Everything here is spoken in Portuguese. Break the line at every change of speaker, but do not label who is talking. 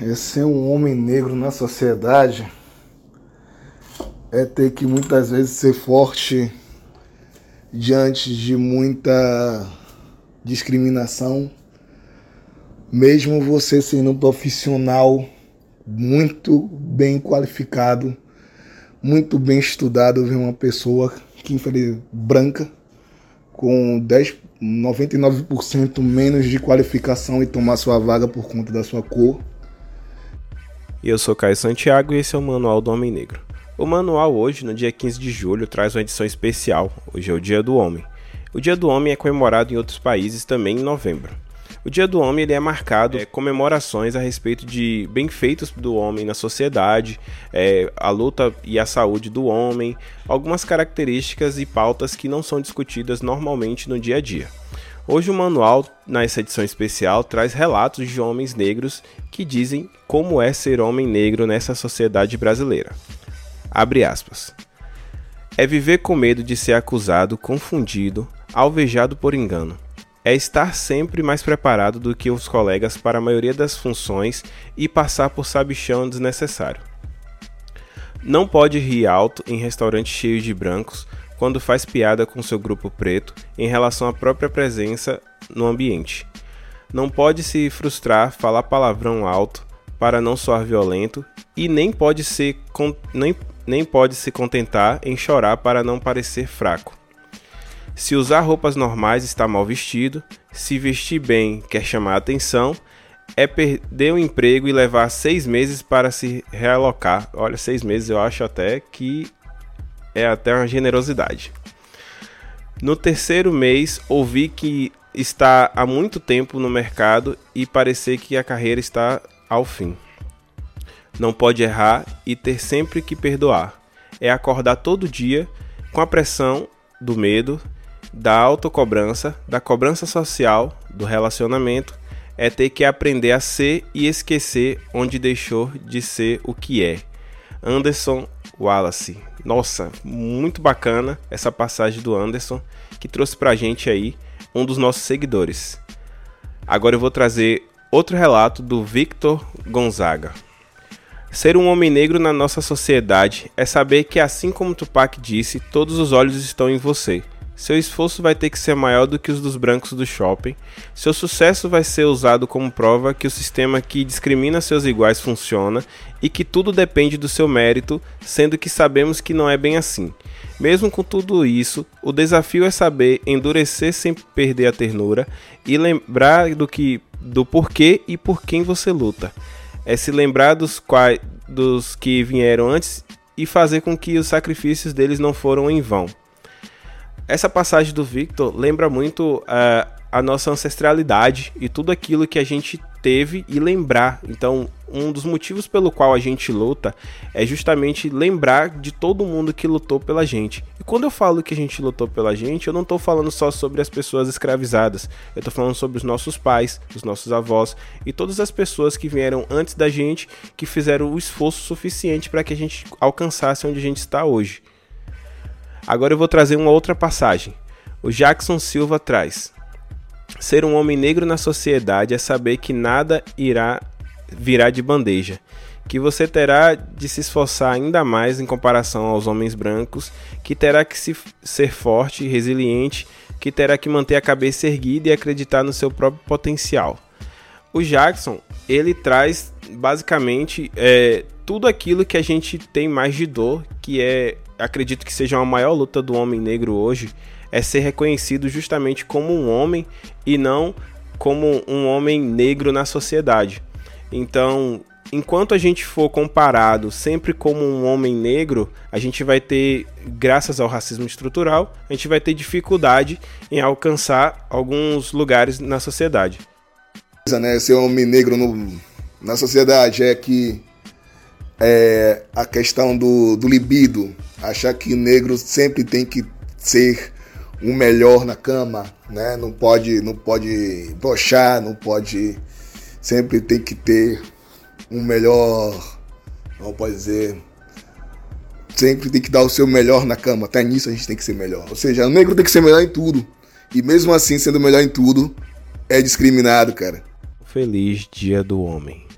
é ser um homem negro na sociedade é ter que muitas vezes ser forte diante de muita discriminação, mesmo você sendo um profissional muito bem qualificado, muito bem estudado, ver uma pessoa que infelizmente branca com 10 99% menos de qualificação e tomar sua vaga por conta da sua cor.
Eu sou Caio Santiago e esse é o Manual do Homem Negro. O manual hoje, no dia 15 de julho, traz uma edição especial. Hoje é o Dia do Homem. O Dia do Homem é comemorado em outros países também em novembro. O Dia do Homem ele é marcado é, comemorações a respeito de benfeitos do homem na sociedade, é, a luta e a saúde do homem, algumas características e pautas que não são discutidas normalmente no dia a dia. Hoje o manual, nessa edição especial, traz relatos de homens negros que dizem como é ser homem negro nessa sociedade brasileira. Abre aspas. É viver com medo de ser acusado, confundido, alvejado por engano. É estar sempre mais preparado do que os colegas para a maioria das funções e passar por sabichão desnecessário. Não pode rir alto em restaurante cheio de brancos quando faz piada com seu grupo preto em relação à própria presença no ambiente. Não pode se frustrar falar palavrão alto para não soar violento e nem pode ser nem nem pode se contentar em chorar para não parecer fraco. Se usar roupas normais está mal vestido, se vestir bem quer chamar atenção, é perder o emprego e levar seis meses para se realocar. Olha, seis meses eu acho até que é até uma generosidade. No terceiro mês, ouvi que está há muito tempo no mercado e parecer que a carreira está ao fim. Não pode errar e ter sempre que perdoar. É acordar todo dia com a pressão do medo, da autocobrança, da cobrança social, do relacionamento. É ter que aprender a ser e esquecer onde deixou de ser o que é. Anderson Wallace. Nossa, muito bacana essa passagem do Anderson que trouxe pra gente aí um dos nossos seguidores. Agora eu vou trazer outro relato do Victor Gonzaga. Ser um homem negro na nossa sociedade é saber que, assim como Tupac disse, todos os olhos estão em você. Seu esforço vai ter que ser maior do que os dos brancos do shopping. Seu sucesso vai ser usado como prova que o sistema que discrimina seus iguais funciona e que tudo depende do seu mérito, sendo que sabemos que não é bem assim. Mesmo com tudo isso, o desafio é saber endurecer sem perder a ternura e lembrar do que do porquê e por quem você luta é se lembrar dos, quais, dos que vieram antes e fazer com que os sacrifícios deles não foram em vão. Essa passagem do Victor lembra muito uh, a nossa ancestralidade e tudo aquilo que a gente teve e lembrar. Então, um dos motivos pelo qual a gente luta é justamente lembrar de todo mundo que lutou pela gente. E quando eu falo que a gente lutou pela gente, eu não estou falando só sobre as pessoas escravizadas, eu estou falando sobre os nossos pais, os nossos avós e todas as pessoas que vieram antes da gente que fizeram o esforço suficiente para que a gente alcançasse onde a gente está hoje. Agora eu vou trazer uma outra passagem. O Jackson Silva traz: Ser um homem negro na sociedade é saber que nada irá virar de bandeja, que você terá de se esforçar ainda mais em comparação aos homens brancos, que terá que se, ser forte e resiliente, que terá que manter a cabeça erguida e acreditar no seu próprio potencial. O Jackson ele traz basicamente é, tudo aquilo que a gente tem mais de dor, que é acredito que seja a maior luta do homem negro hoje, é ser reconhecido justamente como um homem e não como um homem negro na sociedade. Então, enquanto a gente for comparado sempre como um homem negro, a gente vai ter, graças ao racismo estrutural, a gente vai ter dificuldade em alcançar alguns lugares na sociedade.
Né, ser homem negro no, na sociedade é que é, a questão do, do libido, achar que negro sempre tem que ser o melhor na cama, né? Não pode, não pode brochar, não pode. Sempre tem que ter um melhor. Não pode dizer. Sempre tem que dar o seu melhor na cama. Até nisso a gente tem que ser melhor. Ou seja, o negro tem que ser melhor em tudo. E mesmo assim, sendo melhor em tudo, é discriminado, cara.
Feliz Dia do Homem.